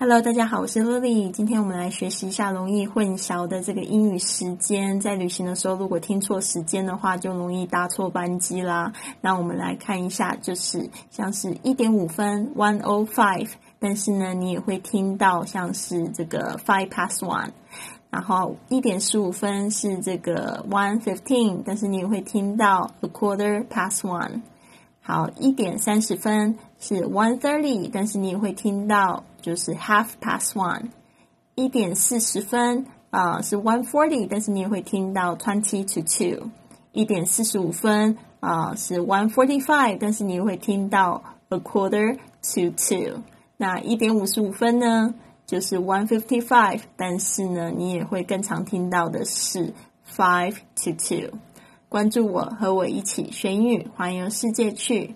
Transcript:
Hello，大家好，我是 Lily。今天我们来学习一下容易混淆的这个英语时间。在旅行的时候，如果听错时间的话，就容易搭错班机啦。那我们来看一下，就是像是一点五分 （one o five），但是呢，你也会听到像是这个 five past one。然后一点十五分是这个 one fifteen，但是你也会听到 a quarter past one。好，一点三十分是 one thirty，但是你也会听到就是 half past one。一点四十分啊是 one forty，但是你也会听到 twenty to two。一点四十五分啊是 one forty five，但是你也会听到 a quarter to two。那一点五十五分呢，就是 one fifty five，但是呢，你也会更常听到的是 five to two。关注我，和我一起学英语，环游世界去。